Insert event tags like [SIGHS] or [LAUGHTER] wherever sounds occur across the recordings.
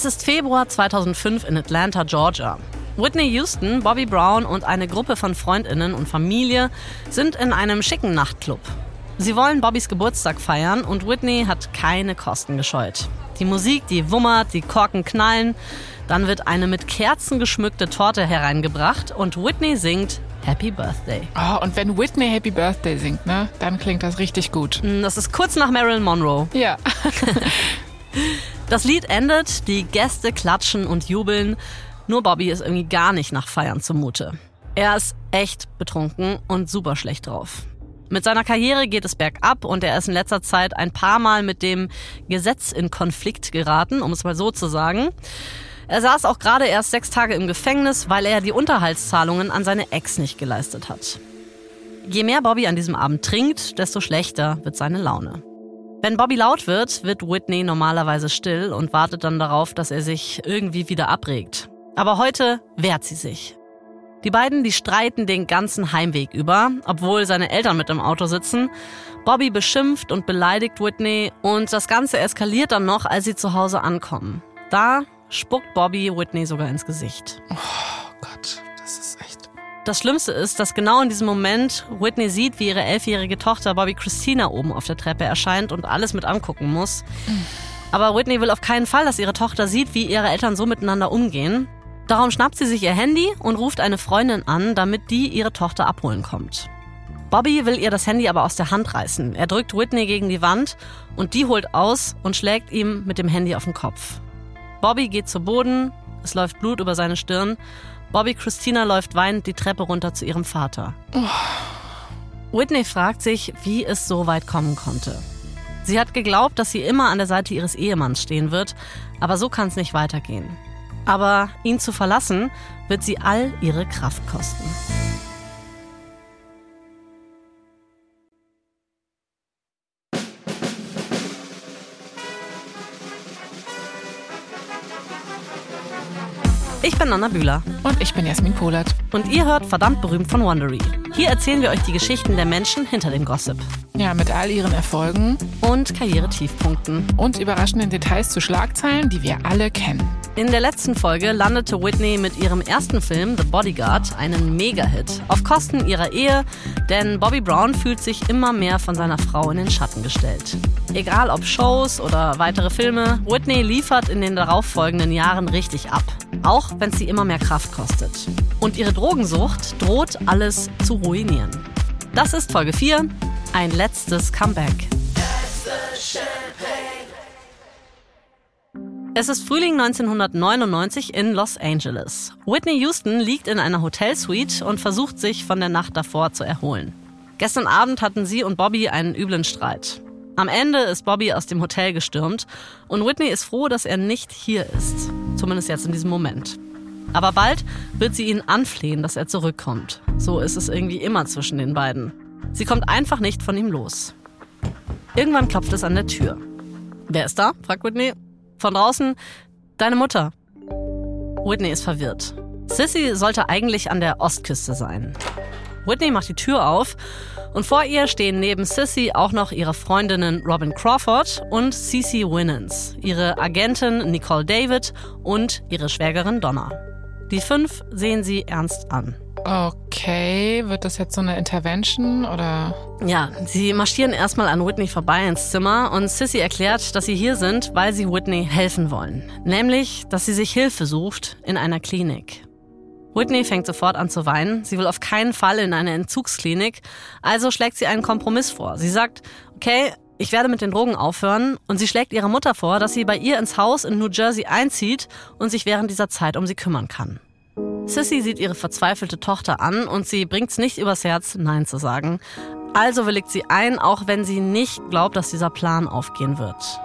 Es ist Februar 2005 in Atlanta, Georgia. Whitney Houston, Bobby Brown und eine Gruppe von Freundinnen und Familie sind in einem schicken Nachtclub. Sie wollen Bobbys Geburtstag feiern und Whitney hat keine Kosten gescheut. Die Musik, die wummert, die Korken knallen. Dann wird eine mit Kerzen geschmückte Torte hereingebracht und Whitney singt Happy Birthday. Oh, und wenn Whitney Happy Birthday singt, ne, dann klingt das richtig gut. Das ist kurz nach Marilyn Monroe. Ja. [LAUGHS] das Lied endet, die Gäste klatschen und jubeln. Nur Bobby ist irgendwie gar nicht nach Feiern zumute. Er ist echt betrunken und super schlecht drauf. Mit seiner Karriere geht es bergab und er ist in letzter Zeit ein paar Mal mit dem Gesetz in Konflikt geraten, um es mal so zu sagen. Er saß auch gerade erst sechs Tage im Gefängnis, weil er die Unterhaltszahlungen an seine Ex nicht geleistet hat. Je mehr Bobby an diesem Abend trinkt, desto schlechter wird seine Laune. Wenn Bobby laut wird, wird Whitney normalerweise still und wartet dann darauf, dass er sich irgendwie wieder abregt. Aber heute wehrt sie sich. Die beiden, die streiten den ganzen Heimweg über, obwohl seine Eltern mit im Auto sitzen. Bobby beschimpft und beleidigt Whitney und das Ganze eskaliert dann noch, als sie zu Hause ankommen. Da spuckt Bobby Whitney sogar ins Gesicht. Oh Gott. Das Schlimmste ist, dass genau in diesem Moment Whitney sieht, wie ihre elfjährige Tochter Bobby Christina oben auf der Treppe erscheint und alles mit angucken muss. Aber Whitney will auf keinen Fall, dass ihre Tochter sieht, wie ihre Eltern so miteinander umgehen. Darum schnappt sie sich ihr Handy und ruft eine Freundin an, damit die ihre Tochter abholen kommt. Bobby will ihr das Handy aber aus der Hand reißen. Er drückt Whitney gegen die Wand und die holt aus und schlägt ihm mit dem Handy auf den Kopf. Bobby geht zu Boden, es läuft Blut über seine Stirn. Bobby Christina läuft weinend die Treppe runter zu ihrem Vater. Oh. Whitney fragt sich, wie es so weit kommen konnte. Sie hat geglaubt, dass sie immer an der Seite ihres Ehemanns stehen wird, aber so kann es nicht weitergehen. Aber ihn zu verlassen, wird sie all ihre Kraft kosten. Ich bin Anna Bühler. Und ich bin Jasmin Polat. Und ihr hört verdammt berühmt von Wondery. Hier erzählen wir euch die Geschichten der Menschen hinter dem Gossip. Ja, mit all ihren Erfolgen. Und Karrieretiefpunkten. Und überraschenden Details zu Schlagzeilen, die wir alle kennen. In der letzten Folge landete Whitney mit ihrem ersten Film The Bodyguard einen Mega-Hit. Auf Kosten ihrer Ehe, denn Bobby Brown fühlt sich immer mehr von seiner Frau in den Schatten gestellt. Egal ob Shows oder weitere Filme, Whitney liefert in den darauffolgenden Jahren richtig ab. Auch wenn sie immer mehr Kraft kostet. Und ihre Drogensucht droht alles zu ruinieren. Das ist Folge 4, ein letztes Comeback. Es ist Frühling 1999 in Los Angeles. Whitney Houston liegt in einer Hotelsuite und versucht sich von der Nacht davor zu erholen. Gestern Abend hatten sie und Bobby einen üblen Streit. Am Ende ist Bobby aus dem Hotel gestürmt und Whitney ist froh, dass er nicht hier ist. Zumindest jetzt in diesem Moment. Aber bald wird sie ihn anflehen, dass er zurückkommt. So ist es irgendwie immer zwischen den beiden. Sie kommt einfach nicht von ihm los. Irgendwann klopft es an der Tür. Wer ist da? fragt Whitney. Von draußen, deine Mutter. Whitney ist verwirrt. Sissy sollte eigentlich an der Ostküste sein. Whitney macht die Tür auf und vor ihr stehen neben Sissy auch noch ihre Freundinnen Robin Crawford und Cece Winans, ihre Agentin Nicole David und ihre Schwägerin Donna. Die fünf sehen sie ernst an. Okay, wird das jetzt so eine Intervention oder? Ja, sie marschieren erstmal an Whitney vorbei ins Zimmer und Sissy erklärt, dass sie hier sind, weil sie Whitney helfen wollen. Nämlich, dass sie sich Hilfe sucht in einer Klinik. Whitney fängt sofort an zu weinen. Sie will auf keinen Fall in eine Entzugsklinik. Also schlägt sie einen Kompromiss vor. Sie sagt, okay, ich werde mit den Drogen aufhören. Und sie schlägt ihrer Mutter vor, dass sie bei ihr ins Haus in New Jersey einzieht und sich während dieser Zeit um sie kümmern kann. Sissy sieht ihre verzweifelte Tochter an und sie bringt's nicht übers Herz, Nein zu sagen. Also willigt sie ein, auch wenn sie nicht glaubt, dass dieser Plan aufgehen wird.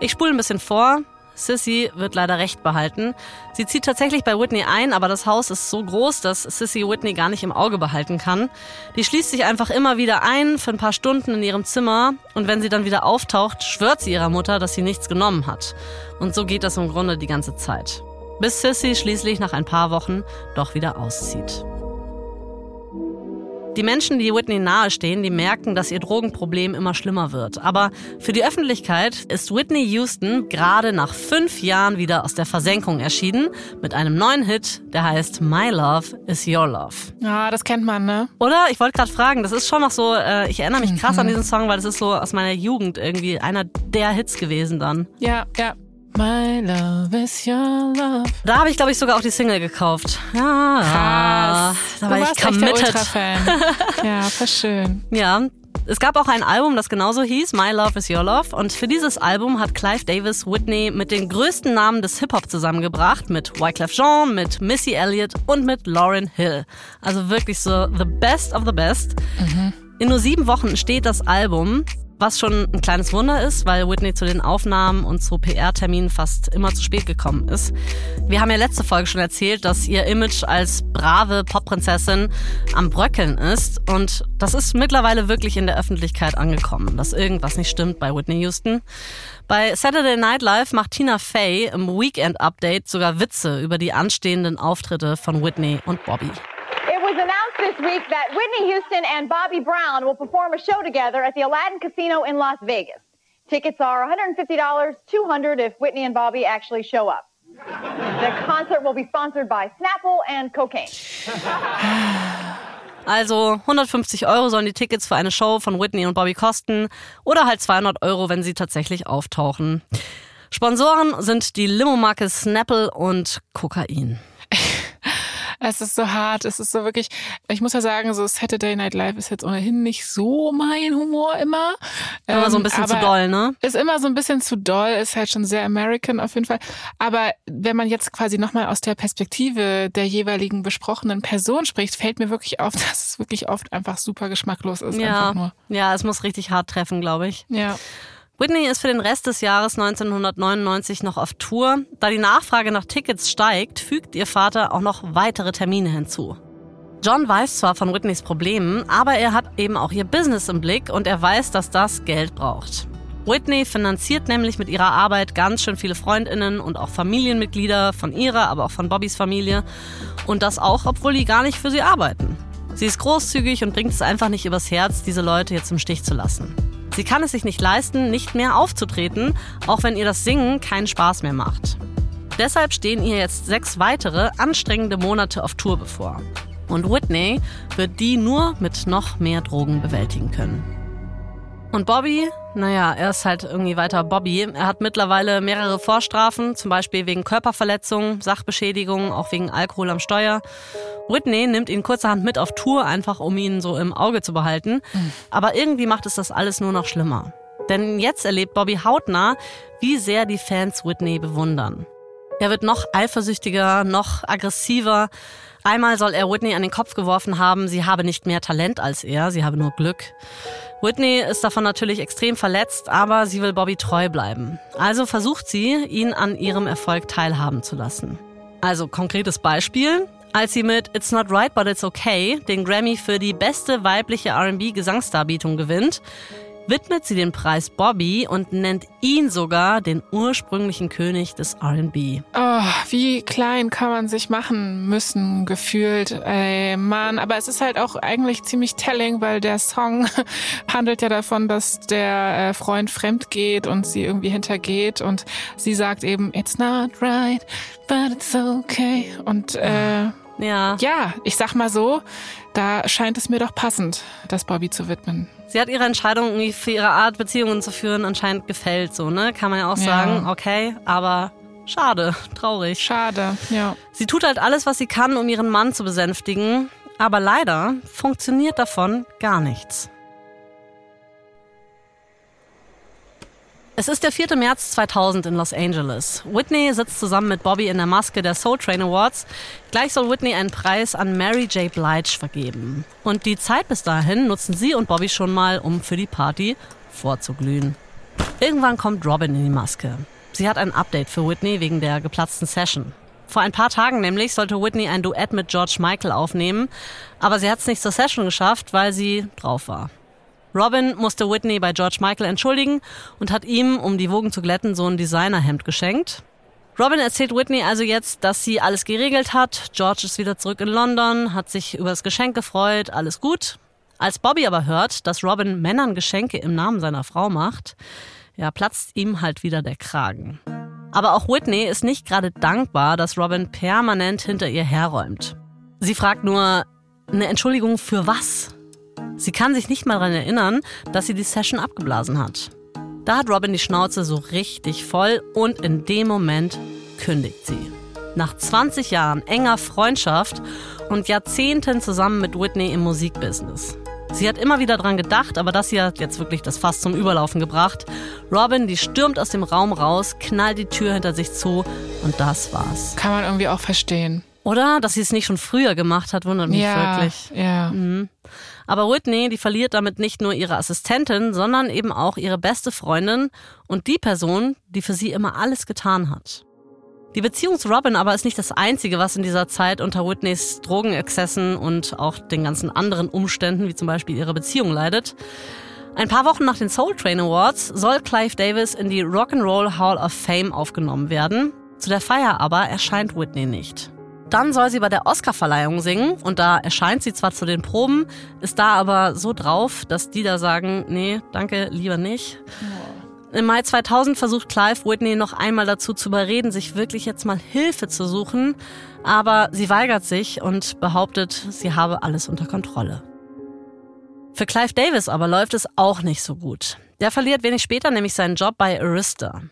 Ich spule ein bisschen vor. Sissy wird leider recht behalten. Sie zieht tatsächlich bei Whitney ein, aber das Haus ist so groß, dass Sissy Whitney gar nicht im Auge behalten kann. Die schließt sich einfach immer wieder ein für ein paar Stunden in ihrem Zimmer und wenn sie dann wieder auftaucht, schwört sie ihrer Mutter, dass sie nichts genommen hat. Und so geht das im Grunde die ganze Zeit. Bis Sissy schließlich nach ein paar Wochen doch wieder auszieht. Die Menschen, die Whitney nahestehen, die merken, dass ihr Drogenproblem immer schlimmer wird. Aber für die Öffentlichkeit ist Whitney Houston gerade nach fünf Jahren wieder aus der Versenkung erschienen mit einem neuen Hit, der heißt My Love is Your Love. Ja, das kennt man, ne? Oder? Ich wollte gerade fragen, das ist schon noch so, äh, ich erinnere mich [LAUGHS] krass mhm. an diesen Song, weil das ist so aus meiner Jugend irgendwie einer der Hits gewesen dann. Ja, ja. My love is your love. Da habe ich, glaube ich, sogar auch die Single gekauft. Ja, Krass. da war du ich committed. [LAUGHS] ja, voll schön. Ja, es gab auch ein Album, das genauso hieß, My Love is Your Love. Und für dieses Album hat Clive Davis Whitney mit den größten Namen des Hip-Hop zusammengebracht. Mit Wyclef Jean, mit Missy Elliott und mit Lauryn Hill. Also wirklich so the best of the best. Mhm. In nur sieben Wochen steht das Album. Was schon ein kleines Wunder ist, weil Whitney zu den Aufnahmen und zu PR-Terminen fast immer zu spät gekommen ist. Wir haben ja letzte Folge schon erzählt, dass ihr Image als brave Popprinzessin am Bröckeln ist. Und das ist mittlerweile wirklich in der Öffentlichkeit angekommen, dass irgendwas nicht stimmt bei Whitney Houston. Bei Saturday Night Live macht Tina Fey im Weekend Update sogar Witze über die anstehenden Auftritte von Whitney und Bobby. This week that Whitney Houston and Bobby Brown will perform a show together at the Aladdin Casino in Las Vegas. Tickets are $150, 200 if Whitney and Bobby actually show up. The concert will be sponsored by Snapple and cocaine. [SIGHS] Also 150 Euro sollen die Tickets für eine Show von Whitney und Bobby kosten oder halt 200 Euro, wenn sie tatsächlich auftauchen. Sponsoren sind die Limo-Marke Snapple und Kokain. Es ist so hart, es ist so wirklich, ich muss ja sagen, so Saturday Night Live ist jetzt ohnehin nicht so mein Humor immer. Immer ähm, so ein ähm, bisschen zu doll, ne? Ist immer so ein bisschen zu doll, ist halt schon sehr American auf jeden Fall. Aber wenn man jetzt quasi nochmal aus der Perspektive der jeweiligen besprochenen Person spricht, fällt mir wirklich auf, [LAUGHS] dass es wirklich oft einfach super geschmacklos ist. Ja, ja es muss richtig hart treffen, glaube ich. Ja. Whitney ist für den Rest des Jahres 1999 noch auf Tour. Da die Nachfrage nach Tickets steigt, fügt ihr Vater auch noch weitere Termine hinzu. John weiß zwar von Whitneys Problemen, aber er hat eben auch ihr Business im Blick und er weiß, dass das Geld braucht. Whitney finanziert nämlich mit ihrer Arbeit ganz schön viele Freundinnen und auch Familienmitglieder von ihrer, aber auch von Bobbys Familie. Und das auch, obwohl die gar nicht für sie arbeiten. Sie ist großzügig und bringt es einfach nicht übers Herz, diese Leute jetzt im Stich zu lassen. Sie kann es sich nicht leisten, nicht mehr aufzutreten, auch wenn ihr das Singen keinen Spaß mehr macht. Deshalb stehen ihr jetzt sechs weitere anstrengende Monate auf Tour bevor. Und Whitney wird die nur mit noch mehr Drogen bewältigen können. Und Bobby, naja, er ist halt irgendwie weiter Bobby. Er hat mittlerweile mehrere Vorstrafen, zum Beispiel wegen Körperverletzung, Sachbeschädigung, auch wegen Alkohol am Steuer. Whitney nimmt ihn kurzerhand mit auf Tour, einfach um ihn so im Auge zu behalten. Mhm. Aber irgendwie macht es das alles nur noch schlimmer. Denn jetzt erlebt Bobby hautnah, wie sehr die Fans Whitney bewundern. Er wird noch eifersüchtiger, noch aggressiver. Einmal soll er Whitney an den Kopf geworfen haben, sie habe nicht mehr Talent als er, sie habe nur Glück. Whitney ist davon natürlich extrem verletzt, aber sie will Bobby treu bleiben. Also versucht sie, ihn an ihrem Erfolg teilhaben zu lassen. Also konkretes Beispiel. Als sie mit It's Not Right But It's Okay den Grammy für die beste weibliche RB-Gesangsdarbietung gewinnt, widmet sie den Preis Bobby und nennt ihn sogar den ursprünglichen König des RB. Oh, wie klein kann man sich machen müssen, gefühlt. Ey, Mann, aber es ist halt auch eigentlich ziemlich telling, weil der Song [LAUGHS] handelt ja davon, dass der äh, Freund fremd geht und sie irgendwie hintergeht und sie sagt eben, it's not right, but it's okay. Und äh, ja. ja, ich sag mal so, da scheint es mir doch passend, das Bobby zu widmen. Sie hat ihre Entscheidung irgendwie für ihre Art, Beziehungen zu führen, anscheinend gefällt, so, ne? Kann man ja auch ja. sagen, okay, aber schade, traurig. Schade, ja. Sie tut halt alles, was sie kann, um ihren Mann zu besänftigen, aber leider funktioniert davon gar nichts. Es ist der 4. März 2000 in Los Angeles. Whitney sitzt zusammen mit Bobby in der Maske der Soul Train Awards. Gleich soll Whitney einen Preis an Mary J. Blige vergeben. Und die Zeit bis dahin nutzen sie und Bobby schon mal, um für die Party vorzuglühen. Irgendwann kommt Robin in die Maske. Sie hat ein Update für Whitney wegen der geplatzten Session. Vor ein paar Tagen nämlich sollte Whitney ein Duett mit George Michael aufnehmen, aber sie hat es nicht zur Session geschafft, weil sie drauf war. Robin musste Whitney bei George Michael entschuldigen und hat ihm, um die Wogen zu glätten, so ein Designerhemd geschenkt. Robin erzählt Whitney also jetzt, dass sie alles geregelt hat. George ist wieder zurück in London, hat sich über das Geschenk gefreut, alles gut. Als Bobby aber hört, dass Robin Männern Geschenke im Namen seiner Frau macht, ja, platzt ihm halt wieder der Kragen. Aber auch Whitney ist nicht gerade dankbar, dass Robin permanent hinter ihr herräumt. Sie fragt nur, eine Entschuldigung für was? Sie kann sich nicht mal daran erinnern, dass sie die Session abgeblasen hat. Da hat Robin die Schnauze so richtig voll und in dem Moment kündigt sie. Nach 20 Jahren enger Freundschaft und Jahrzehnten zusammen mit Whitney im Musikbusiness. Sie hat immer wieder dran gedacht, aber das hier hat jetzt wirklich das Fass zum Überlaufen gebracht. Robin, die stürmt aus dem Raum raus, knallt die Tür hinter sich zu und das war's. Kann man irgendwie auch verstehen. Oder? Dass sie es nicht schon früher gemacht hat, wundert mich ja, wirklich. Ja. Mhm. Aber Whitney, die verliert damit nicht nur ihre Assistentin, sondern eben auch ihre beste Freundin und die Person, die für sie immer alles getan hat. Die Beziehung zu Robin aber ist nicht das Einzige, was in dieser Zeit unter Whitneys Drogenexzessen und auch den ganzen anderen Umständen, wie zum Beispiel ihre Beziehung, leidet. Ein paar Wochen nach den Soul Train Awards soll Clive Davis in die Rock'n'Roll Hall of Fame aufgenommen werden. Zu der Feier aber erscheint Whitney nicht. Dann soll sie bei der Oscarverleihung singen und da erscheint sie zwar zu den Proben, ist da aber so drauf, dass die da sagen, nee, danke, lieber nicht. Oh. Im Mai 2000 versucht Clive Whitney noch einmal dazu zu überreden, sich wirklich jetzt mal Hilfe zu suchen, aber sie weigert sich und behauptet, sie habe alles unter Kontrolle. Für Clive Davis aber läuft es auch nicht so gut. Der verliert wenig später nämlich seinen Job bei Arista.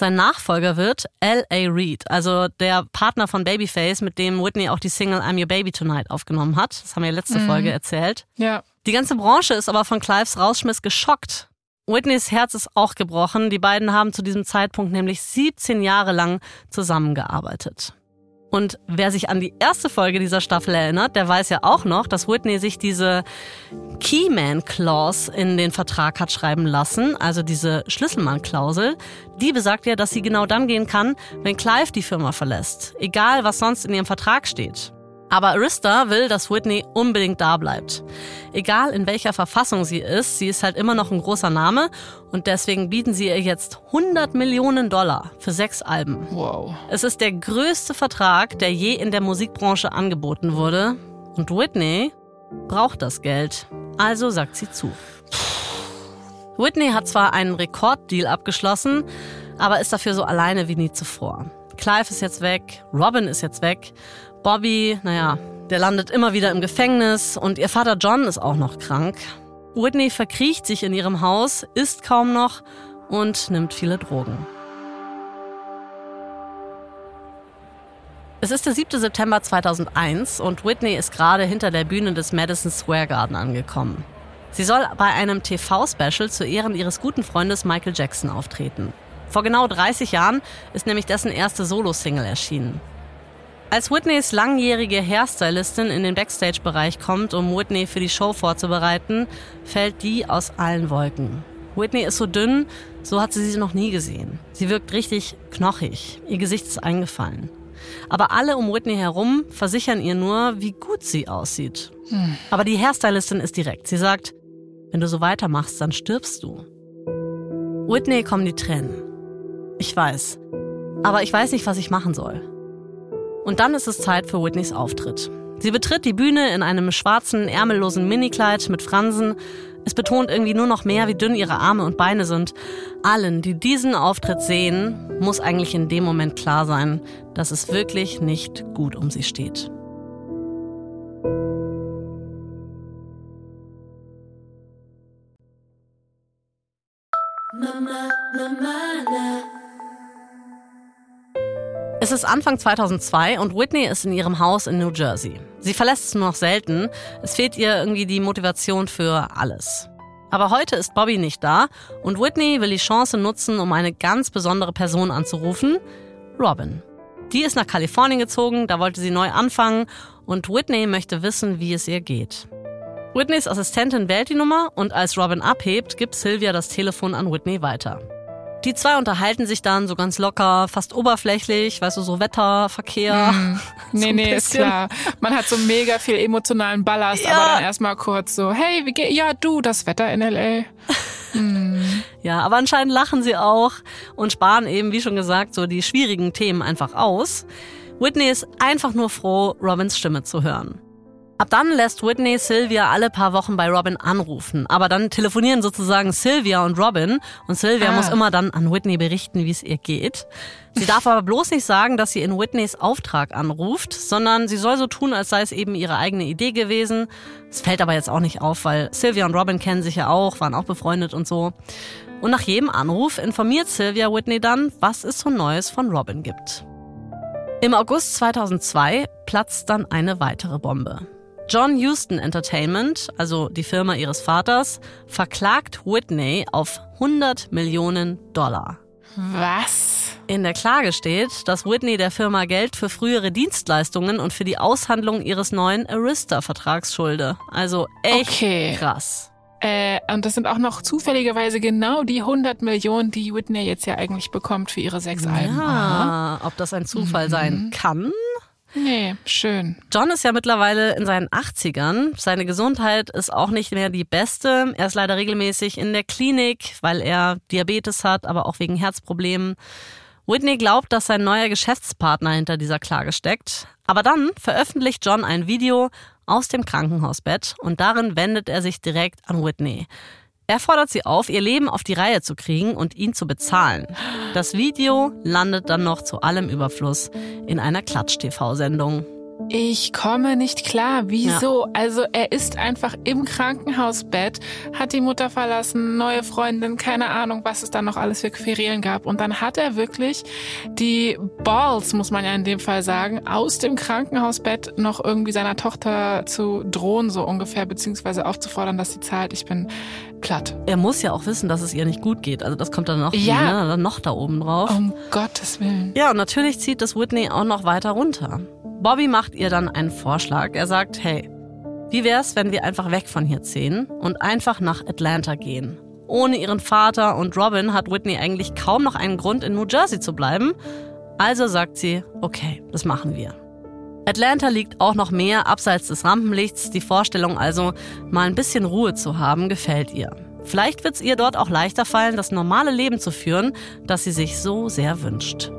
Sein Nachfolger wird L.A. Reid, also der Partner von Babyface, mit dem Whitney auch die Single I'm Your Baby Tonight aufgenommen hat. Das haben wir letzte mhm. Folge erzählt. Ja. Die ganze Branche ist aber von Clives Rausschmiss geschockt. Whitneys Herz ist auch gebrochen. Die beiden haben zu diesem Zeitpunkt nämlich 17 Jahre lang zusammengearbeitet. Und wer sich an die erste Folge dieser Staffel erinnert, der weiß ja auch noch, dass Whitney sich diese Keyman Clause in den Vertrag hat schreiben lassen, also diese Schlüsselmann-Klausel. Die besagt ja, dass sie genau dann gehen kann, wenn Clive die Firma verlässt. Egal, was sonst in ihrem Vertrag steht. Aber Arista will, dass Whitney unbedingt da bleibt. Egal in welcher Verfassung sie ist, sie ist halt immer noch ein großer Name und deswegen bieten sie ihr jetzt 100 Millionen Dollar für sechs Alben. Wow. Es ist der größte Vertrag, der je in der Musikbranche angeboten wurde. Und Whitney braucht das Geld. Also sagt sie zu. Whitney hat zwar einen Rekorddeal abgeschlossen, aber ist dafür so alleine wie nie zuvor. Clive ist jetzt weg, Robin ist jetzt weg Bobby, naja, der landet immer wieder im Gefängnis und ihr Vater John ist auch noch krank. Whitney verkriecht sich in ihrem Haus, isst kaum noch und nimmt viele Drogen. Es ist der 7. September 2001 und Whitney ist gerade hinter der Bühne des Madison Square Garden angekommen. Sie soll bei einem TV-Special zu Ehren ihres guten Freundes Michael Jackson auftreten. Vor genau 30 Jahren ist nämlich dessen erste Solo-Single erschienen. Als Whitneys langjährige Hairstylistin in den Backstage-Bereich kommt, um Whitney für die Show vorzubereiten, fällt die aus allen Wolken. Whitney ist so dünn, so hat sie sie noch nie gesehen. Sie wirkt richtig knochig, ihr Gesicht ist eingefallen. Aber alle um Whitney herum versichern ihr nur, wie gut sie aussieht. Hm. Aber die Hairstylistin ist direkt. Sie sagt, wenn du so weitermachst, dann stirbst du. Whitney kommen die Tränen. Ich weiß. Aber ich weiß nicht, was ich machen soll. Und dann ist es Zeit für Whitneys Auftritt. Sie betritt die Bühne in einem schwarzen, ärmellosen Minikleid mit Fransen. Es betont irgendwie nur noch mehr, wie dünn ihre Arme und Beine sind. Allen, die diesen Auftritt sehen, muss eigentlich in dem Moment klar sein, dass es wirklich nicht gut um sie steht. Mama, Mama, na. Es ist Anfang 2002 und Whitney ist in ihrem Haus in New Jersey. Sie verlässt es nur noch selten. Es fehlt ihr irgendwie die Motivation für alles. Aber heute ist Bobby nicht da und Whitney will die Chance nutzen, um eine ganz besondere Person anzurufen, Robin. Die ist nach Kalifornien gezogen, da wollte sie neu anfangen und Whitney möchte wissen, wie es ihr geht. Whitneys Assistentin wählt die Nummer und als Robin abhebt, gibt Sylvia das Telefon an Whitney weiter. Die zwei unterhalten sich dann so ganz locker, fast oberflächlich, weißt du, so Wetter, Verkehr. Mm. Nee, [LAUGHS] so nee, ist klar. Man hat so mega viel emotionalen Ballast, ja. aber dann erstmal kurz so, hey, wie geht, ja, du, das Wetter in L.A. [LAUGHS] Mm. Ja, aber anscheinend lachen sie auch und sparen eben, wie schon gesagt, so die schwierigen Themen einfach aus. Whitney ist einfach nur froh, Robins Stimme zu hören. Ab dann lässt Whitney Sylvia alle paar Wochen bei Robin anrufen. Aber dann telefonieren sozusagen Sylvia und Robin. Und Sylvia Ah. muss immer dann an Whitney berichten, wie es ihr geht. Sie darf aber bloß nicht sagen, dass sie in Whitneys Auftrag anruft, sondern sie soll so tun, als sei es eben ihre eigene Idee gewesen. Es fällt aber jetzt auch nicht auf, weil Sylvia und Robin kennen sich ja auch, waren auch befreundet und so. Und nach jedem Anruf informiert Sylvia Whitney dann, was es so Neues von Robin gibt. Im August 2002 platzt dann eine weitere Bombe. John Huston Entertainment, also die Firma ihres Vaters, verklagt Whitney auf 100 Millionen Dollar. Was? In der Klage steht, dass Whitney der Firma Geld für frühere Dienstleistungen und für die Aushandlung ihres neuen Arista-Vertrags schulde. Also echt Okay. krass. Äh, und das sind auch noch zufälligerweise genau die 100 Millionen, die Whitney jetzt ja eigentlich bekommt für ihre sechs Alben. Aha. Ja, ob das ein Zufall sein kann? Nee, schön. John ist ja mittlerweile in seinen 80ern. Seine Gesundheit ist auch nicht mehr die beste. Er ist leider regelmäßig in der Klinik, weil er Diabetes hat, aber auch wegen Herzproblemen. Whitney glaubt, dass sein neuer Geschäftspartner hinter dieser Klage steckt. Aber dann veröffentlicht John ein Video aus dem Krankenhausbett und darin wendet er sich direkt an Whitney. Er fordert sie auf, ihr Leben auf die Reihe zu kriegen und ihn zu bezahlen. Das Video landet dann noch zu allem Überfluss in einer Klatsch-TV-Sendung. Ich komme nicht klar. Wieso? Also er ist einfach im Krankenhausbett, hat die Mutter verlassen, neue Freundin, keine Ahnung, was es da noch alles für Querelen gab. Und dann hat er wirklich die Balls, muss man ja in dem Fall sagen, aus dem Krankenhausbett noch irgendwie seiner Tochter zu drohen, so ungefähr, beziehungsweise aufzufordern, dass sie zahlt. Ich bin platt. Er muss ja auch wissen, dass es ihr nicht gut geht. Also das kommt dann noch, Ja. ne, dann noch da oben drauf. Um Gottes Willen. Ja, und natürlich zieht das Whitney auch noch weiter runter. Bobby macht ihr dann einen Vorschlag. Er sagt, hey, wie wär's, wenn wir einfach weg von hier ziehen und einfach nach Atlanta gehen? Ohne ihren Vater und Robin hat Whitney eigentlich kaum noch einen Grund, in New Jersey zu bleiben. Also sagt sie, okay, das machen wir. Atlanta liegt auch noch mehr abseits des Rampenlichts. Die Vorstellung also, mal ein bisschen Ruhe zu haben, gefällt ihr. Vielleicht wird's ihr dort auch leichter fallen, das normale Leben zu führen, das sie sich so sehr wünscht.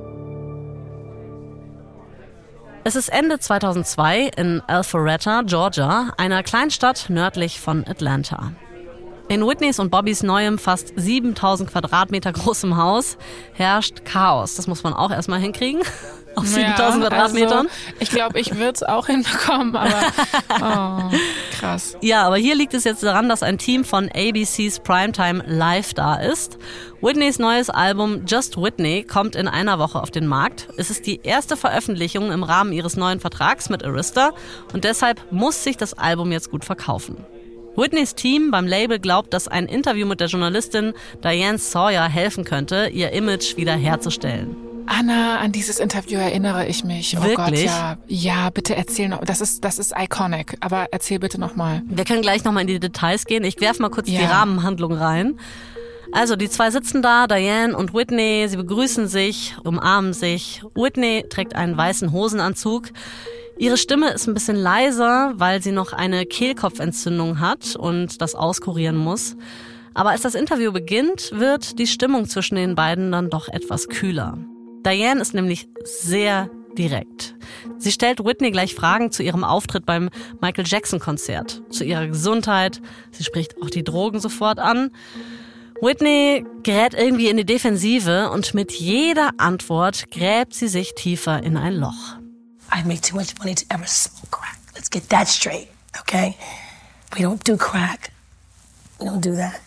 Es ist Ende 2002 in Alpharetta, Georgia, einer Kleinstadt nördlich von Atlanta. In Whitneys und Bobbys neuem, fast 7000 Quadratmeter großem Haus herrscht Chaos. Das muss man auch erstmal hinkriegen. Auf 7000 Ja, Quadratmetern. Also, ich glaube, ich würde es auch [LAUGHS] hinbekommen, aber oh, krass. Ja, aber hier liegt es jetzt daran, dass ein Team von ABCs Primetime Live da ist. Whitneys neues Album Just Whitney kommt in einer Woche auf den Markt. Es ist die erste Veröffentlichung im Rahmen ihres neuen Vertrags mit Arista und deshalb muss sich das Album jetzt gut verkaufen. Whitneys Team beim Label glaubt, dass ein Interview mit der Journalistin Diane Sawyer helfen könnte, ihr Image wieder herzustellen. Anna, an dieses Interview erinnere ich mich. Oh Wirklich? Gott, ja. Ja, bitte erzähl noch. Das ist, das ist iconic. Aber erzähl bitte nochmal. Wir können gleich nochmal in die Details gehen. Ich werfe mal kurz die Ja. Rahmenhandlung rein. Also die zwei sitzen da, Diane und Whitney, sie begrüßen sich, umarmen sich. Whitney trägt einen weißen Hosenanzug. Ihre Stimme ist ein bisschen leiser, weil sie noch eine Kehlkopfentzündung hat und das auskurieren muss. Aber als das Interview beginnt, wird die Stimmung zwischen den beiden dann doch etwas kühler. Diane ist nämlich sehr direkt. Sie stellt Whitney gleich Fragen zu ihrem Auftritt beim Michael Jackson Konzert, zu ihrer Gesundheit. Sie spricht auch die Drogen sofort an. Whitney gerät irgendwie in die Defensive und mit jeder Antwort gräbt sie sich tiefer in ein Loch. I make too much money to ever smoke crack. Let's get that straight, okay? We don't do crack. We don't do that.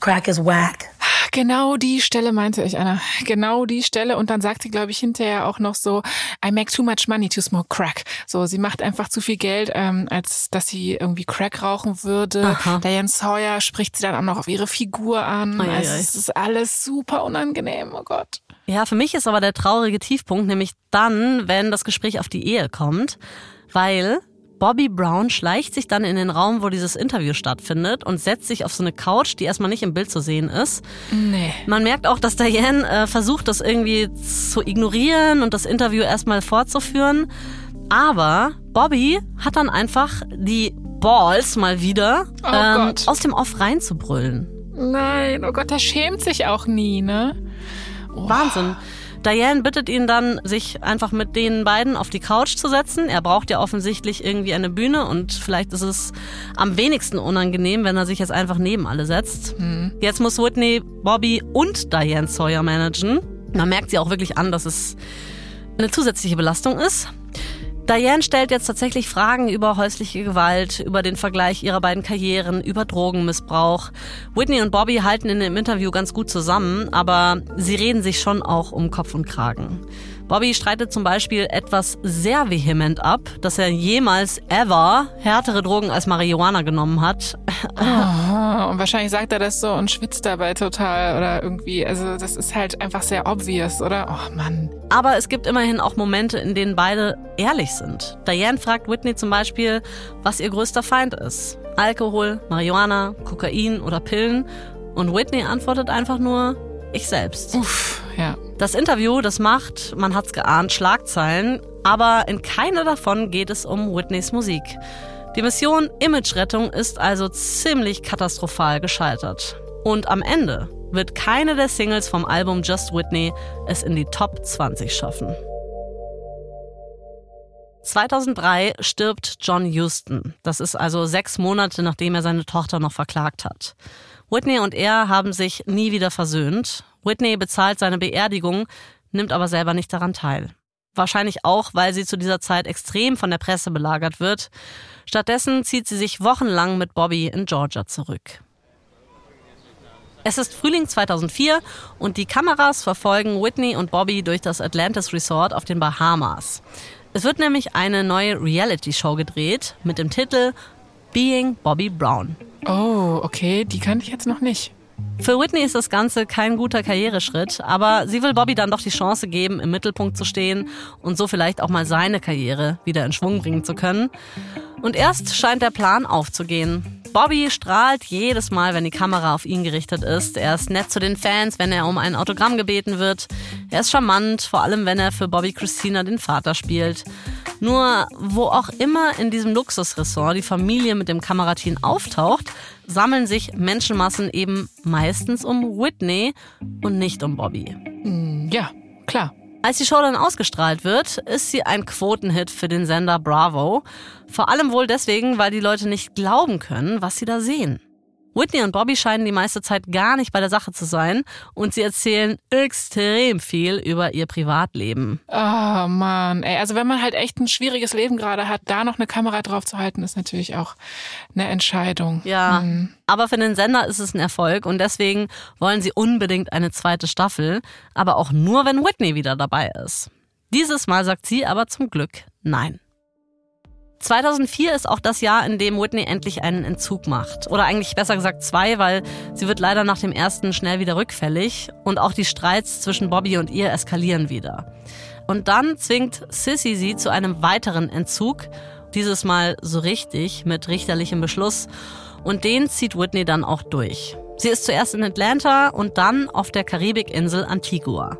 Crack is whack. Genau die Stelle meinte ich, Anna. Genau die Stelle. Und dann sagt sie, glaube ich, hinterher auch noch so, I make too much money to smoke crack. So, sie macht einfach zu viel Geld, ähm, als dass sie irgendwie Crack rauchen würde. Aha. Diane Sawyer spricht sie dann auch noch auf ihre Figur an. Ei, also, es ist alles super unangenehm, oh Gott. Ja, für mich ist aber der traurige Tiefpunkt nämlich dann, wenn das Gespräch auf die Ehe kommt, weil Bobby Brown schleicht sich dann in den Raum, wo dieses Interview stattfindet und setzt sich auf so eine Couch, die erstmal nicht im Bild zu sehen ist. Nee. Man merkt auch, dass Diane äh, versucht, das irgendwie zu ignorieren und das Interview erstmal fortzuführen. Aber Bobby hat dann einfach die Balls mal wieder Oh ähm, aus dem Off reinzubrüllen. Nein, oh Gott, der schämt sich auch nie, ne? Oh. Diane bittet ihn dann, sich einfach mit den beiden auf die Couch zu setzen. Er braucht ja offensichtlich irgendwie eine Bühne und vielleicht ist es am wenigsten unangenehm, wenn er sich jetzt einfach neben alle setzt. Mhm. Jetzt muss Whitney, Bobby und Diane Sawyer managen. Man merkt sie auch wirklich an, dass es eine zusätzliche Belastung ist. Diane stellt jetzt tatsächlich Fragen über häusliche Gewalt, über den Vergleich ihrer beiden Karrieren, über Drogenmissbrauch. Whitney und Bobby halten in dem Interview ganz gut zusammen, aber sie reden sich schon auch um Kopf und Kragen. Bobby streitet zum Beispiel etwas sehr vehement ab, dass er jemals ever härtere Drogen als Marihuana genommen hat. Oh, und wahrscheinlich sagt er das so und schwitzt dabei total oder irgendwie. Also das ist halt einfach sehr obvious, oder? Oh Mann. Aber es gibt immerhin auch Momente, in denen beide ehrlich sind. Diane fragt Whitney zum Beispiel, was ihr größter Feind ist. Alkohol, Marihuana, Kokain oder Pillen. Und Whitney antwortet einfach nur, ich selbst. Uff, ja. Das Interview, das macht, man hat's geahnt, Schlagzeilen, aber in keiner davon geht es um Whitneys Musik. Die Mission Image-Rettung ist also ziemlich katastrophal gescheitert. Und am Ende wird keine der Singles vom Album Just Whitney es in die Top 20 schaffen. 2003 stirbt John Huston. Das ist also sechs Monate, nachdem er seine Tochter noch verklagt hat. Whitney und er haben sich nie wieder versöhnt. Whitney bezahlt seine Beerdigung, nimmt aber selber nicht daran teil. Wahrscheinlich auch, weil sie zu dieser Zeit extrem von der Presse belagert wird. Stattdessen zieht sie sich wochenlang mit Bobby in Georgia zurück. Es ist Frühling 2004 und die Kameras verfolgen Whitney und Bobby durch das Atlantis Resort auf den Bahamas. Es wird nämlich eine neue Reality-Show gedreht mit dem Titel Being Bobby Brown. Oh, okay, die kannte ich jetzt noch nicht. Für Whitney ist das Ganze kein guter Karriereschritt, aber sie will Bobby dann doch die Chance geben, im Mittelpunkt zu stehen und so vielleicht auch mal seine Karriere wieder in Schwung bringen zu können. Und erst scheint der Plan aufzugehen. Bobby strahlt jedes Mal, wenn die Kamera auf ihn gerichtet ist. Er ist nett zu den Fans, wenn er um ein Autogramm gebeten wird. Er ist charmant, vor allem wenn er für Bobby Christina den Vater spielt. Nur wo auch immer in diesem Luxusressort die Familie mit dem Kamerateam auftaucht, sammeln sich Menschenmassen eben meistens um Whitney und nicht um Bobby. Hm, ja, klar. Als die Show dann ausgestrahlt wird, ist sie ein Quotenhit für den Sender Bravo. Vor allem wohl deswegen, weil die Leute nicht glauben können, was sie da sehen. Whitney und Bobby scheinen die meiste Zeit gar nicht bei der Sache zu sein und sie erzählen extrem viel über ihr Privatleben. Oh Mann, ey, also wenn man halt echt ein schwieriges Leben gerade hat, da noch eine Kamera drauf zu halten, ist natürlich auch eine Entscheidung. Ja, hm. aber für den Sender ist es ein Erfolg und deswegen wollen sie unbedingt eine zweite Staffel, aber auch nur, wenn Whitney wieder dabei ist. Dieses Mal sagt sie aber zum Glück nein. 2004 ist auch das Jahr, in dem Whitney endlich einen Entzug macht. Oder eigentlich besser gesagt zwei, weil sie wird leider nach dem ersten schnell wieder rückfällig und auch die Streits zwischen Bobby und ihr eskalieren wieder. Und dann zwingt Sissy sie zu einem weiteren Entzug, dieses Mal so richtig mit richterlichem Beschluss. Und den zieht Whitney dann auch durch. Sie ist zuerst in Atlanta und dann auf der Karibikinsel Antigua.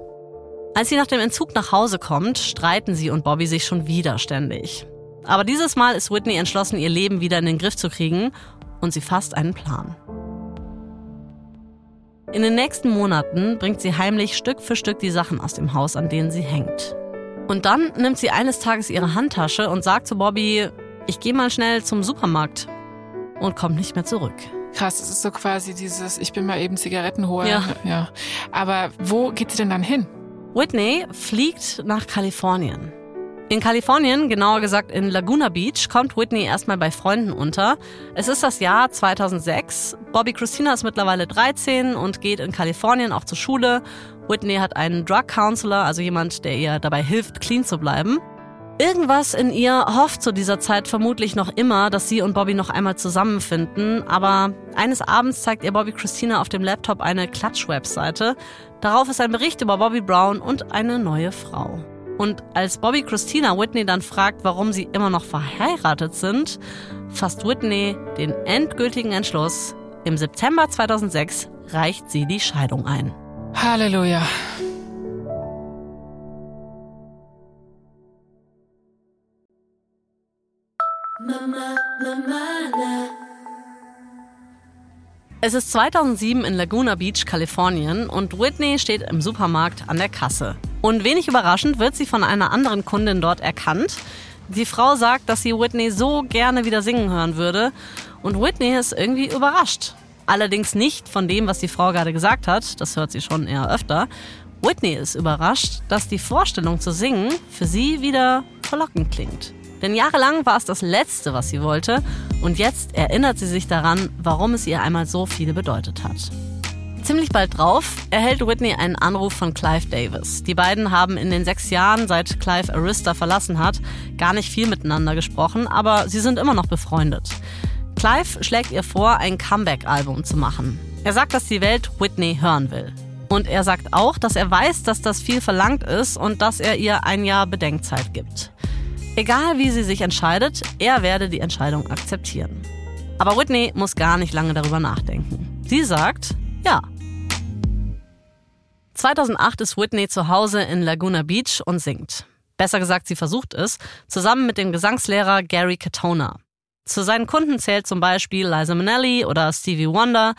Als sie nach dem Entzug nach Hause kommt, streiten sie und Bobby sich schon wieder ständig. Aber dieses Mal ist Whitney entschlossen, ihr Leben wieder in den Griff zu kriegen und sie fasst einen Plan. In den nächsten Monaten bringt sie heimlich Stück für Stück die Sachen aus dem Haus, an denen sie hängt. Und dann nimmt sie eines Tages ihre Handtasche und sagt zu Bobby, ich gehe mal schnell zum Supermarkt und kommt nicht mehr zurück. Krass, es ist so quasi dieses, ich bin mal eben Zigaretten holen. Ja. ja. Aber wo geht sie denn dann hin? Whitney fliegt nach Kalifornien. In Kalifornien, genauer gesagt in Laguna Beach, kommt Whitney erstmal bei Freunden unter. Es ist das Jahr 2006. Bobby Christina ist mittlerweile 13 und geht in Kalifornien auch zur Schule. Whitney hat einen Drug Counselor, also jemand, der ihr dabei hilft, clean zu bleiben. Irgendwas in ihr hofft zu dieser Zeit vermutlich noch immer, dass sie und Bobby noch einmal zusammenfinden, aber eines Abends zeigt ihr Bobby Christina auf dem Laptop eine Klatsch-Webseite. Darauf ist ein Bericht über Bobby Brown und eine neue Frau. Und als Bobby Christina Whitney dann fragt, warum sie immer noch verheiratet sind, fasst Whitney den endgültigen Entschluss, im September 2006 reicht sie die Scheidung ein. Halleluja. Mama, Mama, Es ist 2007 in Laguna Beach, Kalifornien und Whitney steht im Supermarkt an der Kasse. Und wenig überraschend wird sie von einer anderen Kundin dort erkannt. Die Frau sagt, dass sie Whitney so gerne wieder singen hören würde und Whitney ist irgendwie überrascht. Allerdings nicht von dem, was die Frau gerade gesagt hat, das hört sie schon eher öfter. Whitney ist überrascht, dass die Vorstellung zu singen für sie wieder verlockend klingt. Denn jahrelang war es das Letzte, was sie wollte. Und jetzt erinnert sie sich daran, warum es ihr einmal so viel bedeutet hat. Ziemlich bald drauf erhält Whitney einen Anruf von Clive Davis. Die beiden haben in den sechs Jahren, seit Clive Arista verlassen hat, gar nicht viel miteinander gesprochen, aber sie sind immer noch befreundet. Clive schlägt ihr vor, ein Comeback-Album zu machen. Er sagt, dass die Welt Whitney hören will. Und er sagt auch, dass er weiß, dass das viel verlangt ist und dass er ihr ein Jahr Bedenkzeit gibt. Egal wie sie sich entscheidet, er werde die Entscheidung akzeptieren. Aber Whitney muss gar nicht lange darüber nachdenken. Sie sagt ja. 2008 ist Whitney zu Hause in Laguna Beach und singt. Besser gesagt, sie versucht es, zusammen mit dem Gesangslehrer Gary Katona. Zu seinen Kunden zählt zum Beispiel Liza Minnelli oder Stevie Wonder,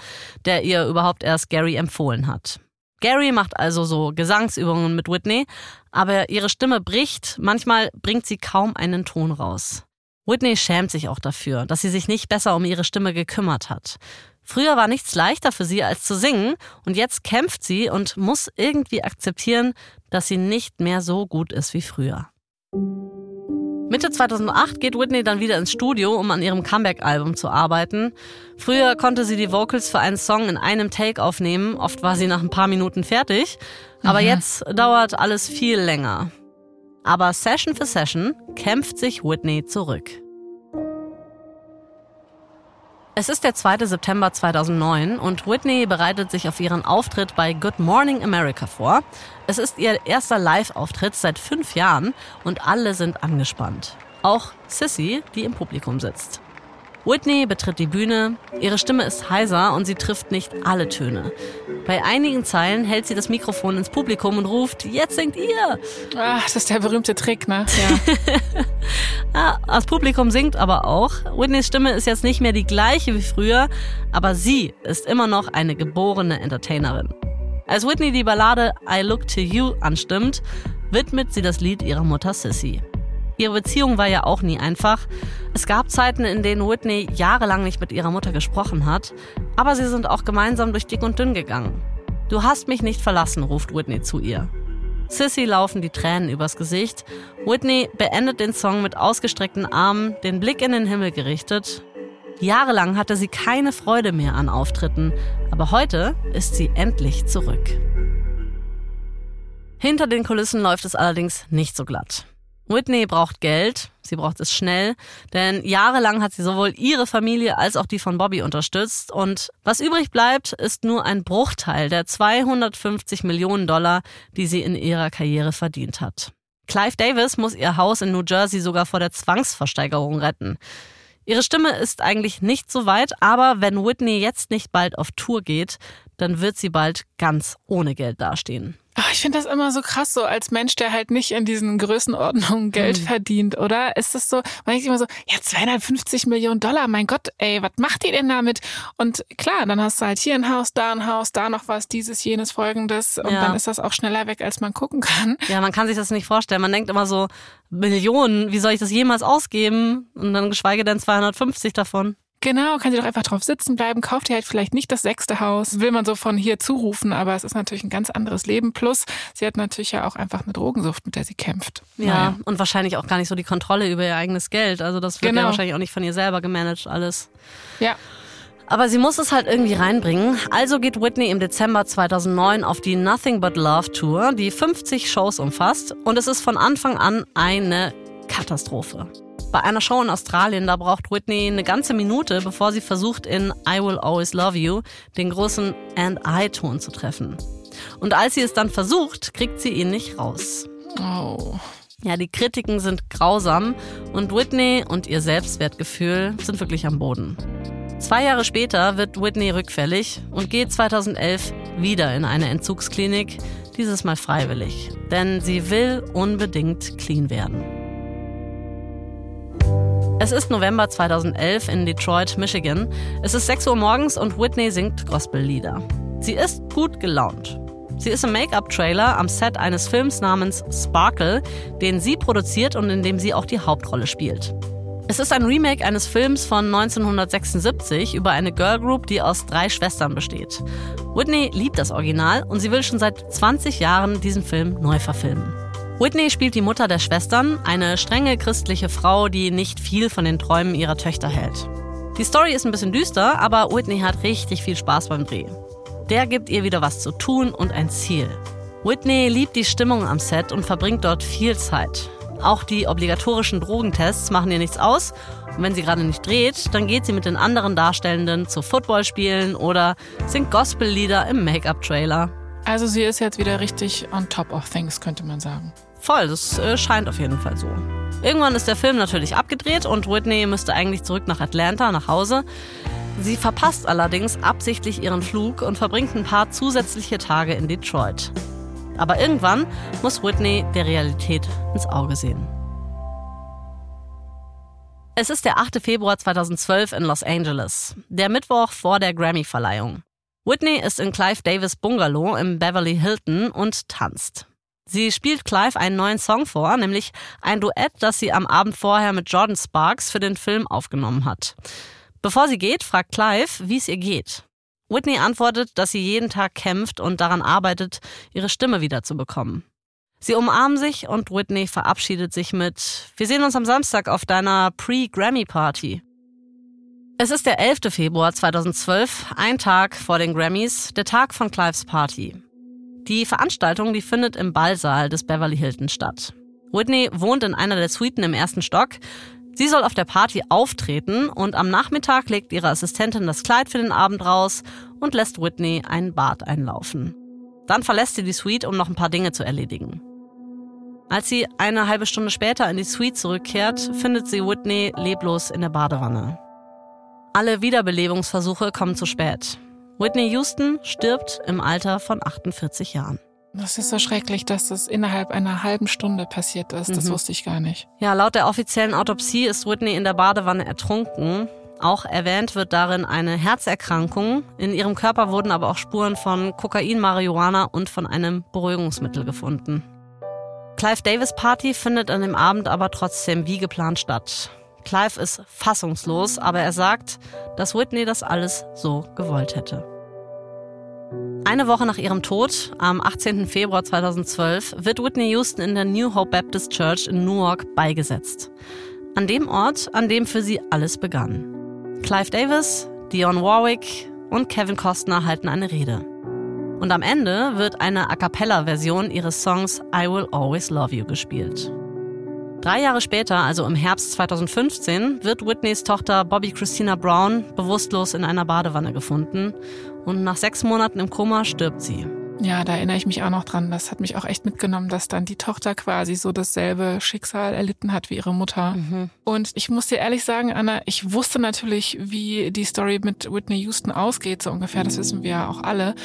der ihr überhaupt erst Gary empfohlen hat. Gary macht also so Gesangsübungen mit Whitney, aber ihre Stimme bricht, manchmal bringt sie kaum einen Ton raus. Whitney schämt sich auch dafür, dass sie sich nicht besser um ihre Stimme gekümmert hat. Früher war nichts leichter für sie als zu singen und jetzt kämpft sie und muss irgendwie akzeptieren, dass sie nicht mehr so gut ist wie früher. Mitte 2008 geht Whitney dann wieder ins Studio, um an ihrem Comeback-Album zu arbeiten. Früher konnte sie die Vocals für einen Song in einem Take aufnehmen, oft war sie nach ein paar Minuten fertig. Aber mhm. jetzt dauert alles viel länger. Aber Session für Session kämpft sich Whitney zurück. Es ist der 2. September 2009 und Whitney bereitet sich auf ihren Auftritt bei Good Morning America vor. Es ist ihr erster Live-Auftritt seit fünf Jahren und alle sind angespannt. Auch Sissy, die im Publikum sitzt. Whitney betritt die Bühne, ihre Stimme ist heiser und sie trifft nicht alle Töne. Bei einigen Zeilen hält sie das Mikrofon ins Publikum und ruft, jetzt singt ihr! Ach, das ist der berühmte Trick, ne? Ja. ja, [LAUGHS] das Publikum singt aber auch. Whitneys Stimme ist jetzt nicht mehr die gleiche wie früher, aber sie ist immer noch eine geborene Entertainerin. Als Whitney die Ballade I Look to You anstimmt, widmet sie das Lied ihrer Mutter Sissy. Ihre Beziehung war ja auch nie einfach. Es gab Zeiten, in denen Whitney jahrelang nicht mit ihrer Mutter gesprochen hat, aber sie sind auch gemeinsam durch dick und dünn gegangen. Du hast mich nicht verlassen, ruft Whitney zu ihr. Sissy laufen die Tränen übers Gesicht. Whitney beendet den Song mit ausgestreckten Armen, den Blick in den Himmel gerichtet. Jahrelang hatte sie keine Freude mehr an Auftritten, aber heute ist sie endlich zurück. Hinter den Kulissen läuft es allerdings nicht so glatt. Whitney braucht Geld, sie braucht es schnell, denn jahrelang hat sie sowohl ihre Familie als auch die von Bobby unterstützt und was übrig bleibt, ist nur ein Bruchteil der 250 Millionen Dollar, die sie in ihrer Karriere verdient hat. Clive Davis muss ihr Haus in New Jersey sogar vor der Zwangsversteigerung retten. Ihre Stimme ist eigentlich nicht so weit, aber wenn Whitney jetzt nicht bald auf Tour geht, dann wird sie bald ganz ohne Geld dastehen. Ach, ich finde das immer so krass, so als Mensch, der halt nicht in diesen Größenordnungen Geld mhm. verdient, oder? Ist das so, man denkt immer so, ja, 250 Millionen Dollar, mein Gott, ey, was macht ihr denn damit? Und klar, dann hast du halt hier ein Haus, da ein Haus, da noch was, dieses, jenes, folgendes. Und ja. dann ist das auch schneller weg, als man gucken kann. Ja, man kann sich das nicht vorstellen. Man denkt immer so, Millionen, wie soll ich das jemals ausgeben? Und dann geschweige denn 250 davon. Genau, kann sie doch einfach drauf sitzen bleiben, kauft ihr halt vielleicht nicht das sechste Haus, will man so von hier zurufen, aber es ist natürlich ein ganz anderes Leben. Plus, sie hat natürlich ja auch einfach eine Drogensucht, mit der sie kämpft. Ja, naja. und wahrscheinlich auch gar nicht so die Kontrolle über ihr eigenes Geld. Also das wird genau. ja wahrscheinlich auch nicht von ihr selber gemanagt alles. Ja. Aber sie muss es halt irgendwie reinbringen. Also geht Whitney im Dezember 2009 auf die Nothing But Love Tour, die 50 Shows umfasst. Und es ist von Anfang an eine Katastrophe. Bei einer Show in Australien, da braucht Whitney eine ganze Minute, bevor sie versucht, in I Will Always Love You den großen And I-Ton zu treffen. Und als sie es dann versucht, kriegt sie ihn nicht raus. Oh. Ja, die Kritiken sind grausam und Whitney und ihr Selbstwertgefühl sind wirklich am Boden. Zwei Jahre später wird Whitney rückfällig und geht 2011 wieder in eine Entzugsklinik, dieses Mal freiwillig. Denn sie will unbedingt clean werden. Es ist November 2011 in Detroit, Michigan. Es ist 6 Uhr morgens und Whitney singt Gospellieder. Sie ist gut gelaunt. Sie ist im Make-up-Trailer am Set eines Films namens Sparkle, den sie produziert und in dem sie auch die Hauptrolle spielt. Es ist ein Remake eines Films von 1976 über eine Girlgroup, die aus drei Schwestern besteht. Whitney liebt das Original und sie will schon seit 20 Jahren diesen Film neu verfilmen. Whitney spielt die Mutter der Schwestern, eine strenge christliche Frau, die nicht viel von den Träumen ihrer Töchter hält. Die Story ist ein bisschen düster, aber Whitney hat richtig viel Spaß beim Dreh. Der gibt ihr wieder was zu tun und ein Ziel. Whitney liebt die Stimmung am Set und verbringt dort viel Zeit. Auch die obligatorischen Drogentests machen ihr nichts aus. Und wenn sie gerade nicht dreht, dann geht sie mit den anderen Darstellenden zu Footballspielen oder singt Gospellieder im Make-up-Trailer. Also sie ist jetzt wieder richtig on top of things, könnte man sagen. Voll, das äh, scheint auf jeden Fall so. Irgendwann ist der Film natürlich abgedreht und Whitney müsste eigentlich zurück nach Atlanta, nach Hause. Sie verpasst allerdings absichtlich ihren Flug und verbringt ein paar zusätzliche Tage in Detroit. Aber irgendwann muss Whitney der Realität ins Auge sehen. Es ist der 8. Februar 2012 in Los Angeles, der Mittwoch vor der Grammy-Verleihung. Whitney ist in Clive Davis Bungalow im Beverly Hilton und tanzt. Sie spielt Clive einen neuen Song vor, nämlich ein Duett, das sie am Abend vorher mit Jordan Sparks für den Film aufgenommen hat. Bevor sie geht, fragt Clive, wie es ihr geht. Whitney antwortet, dass sie jeden Tag kämpft und daran arbeitet, ihre Stimme wiederzubekommen. Sie umarmen sich und Whitney verabschiedet sich mit Wir sehen uns am Samstag auf deiner Pre-Grammy-Party. Es ist der 11. Februar 2012, ein Tag vor den Grammys, der Tag von Clives Party. Die Veranstaltung, die findet im Ballsaal des Beverly Hilton statt. Whitney wohnt in einer der Suiten im ersten Stock. Sie soll auf der Party auftreten und am Nachmittag legt ihre Assistentin das Kleid für den Abend raus und lässt Whitney einen Bad einlaufen. Dann verlässt sie die Suite, um noch ein paar Dinge zu erledigen. Als sie eine halbe Stunde später in die Suite zurückkehrt, findet sie Whitney leblos in der Badewanne. Alle Wiederbelebungsversuche kommen zu spät. Whitney Houston stirbt im Alter von 48 Jahren. Das ist so schrecklich, dass das innerhalb einer halben Stunde passiert ist. Das mhm. wusste ich gar nicht. Ja, laut der offiziellen Autopsie ist Whitney in der Badewanne ertrunken. Auch erwähnt wird darin eine Herzerkrankung. In ihrem Körper wurden aber auch Spuren von Kokain, Marihuana und von einem Beruhigungsmittel gefunden. Clive Davis Party findet an dem Abend aber trotzdem wie geplant statt. Clive ist fassungslos, aber er sagt, dass Whitney das alles so gewollt hätte. Eine Woche nach ihrem Tod, am 18. Februar 2012, wird Whitney Houston in der New Hope Baptist Church in Newark beigesetzt. An dem Ort, an dem für sie alles begann. Clive Davis, Dionne Warwick und Kevin Costner halten eine Rede. Und am Ende wird eine A cappella-Version ihres Songs I Will Always Love You gespielt. Drei Jahre später, also im Herbst 2015, wird Whitneys Tochter Bobby Christina Brown bewusstlos in einer Badewanne gefunden und nach sechs Monaten im Koma stirbt sie. Ja, da erinnere ich mich auch noch dran. Das hat mich auch echt mitgenommen, dass dann die Tochter quasi so dasselbe Schicksal erlitten hat wie ihre Mutter. Mhm. Und ich muss dir ehrlich sagen, Anna, ich wusste natürlich, wie die Story mit Whitney Houston ausgeht, so ungefähr. Das wissen wir ja auch alle.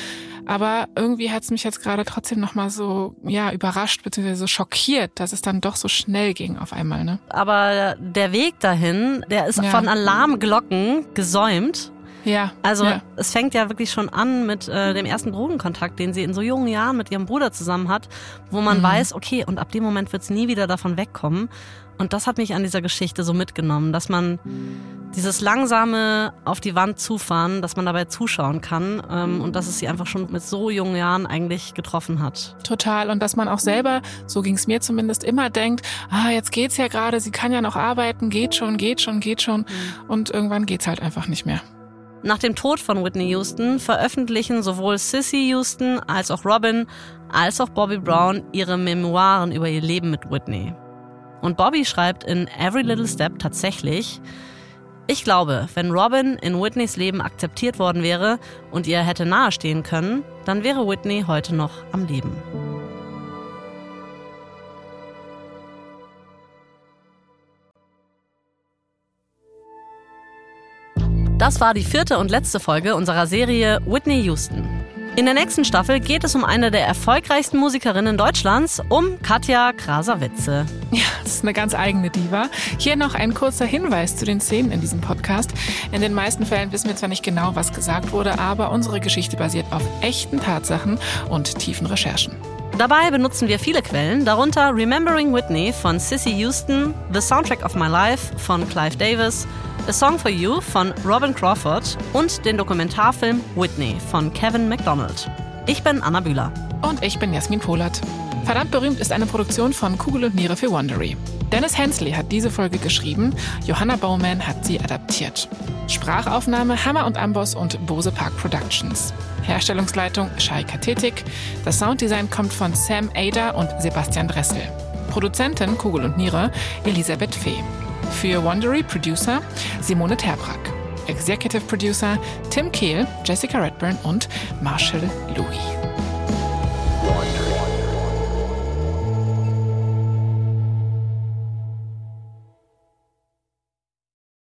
Aber irgendwie hat es mich jetzt gerade trotzdem nochmal so, ja, überrascht, beziehungsweise so schockiert, dass es dann doch so schnell ging auf einmal, ne? Aber der Weg dahin, der ist ja. von Alarmglocken gesäumt. Ja. Also ja. es fängt ja wirklich schon an mit äh, dem ersten Drogenkontakt, den sie in so jungen Jahren mit ihrem Bruder zusammen hat, wo man mhm. weiß, okay, und ab dem Moment wird sie nie wieder davon wegkommen. Und das hat mich an dieser Geschichte so mitgenommen, dass man dieses langsame auf die Wand zufahren, dass man dabei zuschauen kann ähm, und dass es sie einfach schon mit so jungen Jahren eigentlich getroffen hat. Total. Und dass man auch selber, so ging es mir zumindest, immer denkt, ah, jetzt geht's ja gerade, sie kann ja noch arbeiten, geht schon, geht schon, geht schon. Mhm. Und irgendwann geht's halt einfach nicht mehr. Nach dem Tod von Whitney Houston veröffentlichen sowohl Sissy Houston als auch Robin als auch Bobby Brown ihre Memoiren über ihr Leben mit Whitney. Und Bobby schreibt in Every Little Step tatsächlich, ich glaube, wenn Robin in Whitneys Leben akzeptiert worden wäre und ihr hätte nahestehen können, dann wäre Whitney heute noch am Leben. Das war die vierte und letzte Folge unserer Serie Whitney Houston. In der nächsten Staffel geht es um eine der erfolgreichsten Musikerinnen Deutschlands, um Katja Krasavice. Ja, das ist eine ganz eigene Diva. Hier noch ein kurzer Hinweis zu den Szenen in diesem Podcast. In den meisten Fällen wissen wir zwar nicht genau, was gesagt wurde, aber unsere Geschichte basiert auf echten Tatsachen und tiefen Recherchen. Dabei benutzen wir viele Quellen, darunter Remembering Whitney von Cissy Houston, The Soundtrack of My Life von Clive Davis, A Song for You von Robin Crawford und den Dokumentarfilm Whitney von Kevin MacDonald. Ich bin Anna Bühler. Und ich bin Jasmin Polat. Verdammt berühmt ist eine Produktion von Kugel und Niere für Wondery. Dennis Hensley hat diese Folge geschrieben, Johanna Bowman hat sie adaptiert. Sprachaufnahme Hammer und Amboss und Bose Park Productions. Herstellungsleitung Shai Kathetik. Das Sounddesign kommt von Sam Ada und Sebastian Dressel. Produzentin Kugel und Niere Elisabeth Fee. Für Wondery Producer Simone Terbrack. Executive Producer Tim Kehl, Jessica Redburn und Marshall Louis.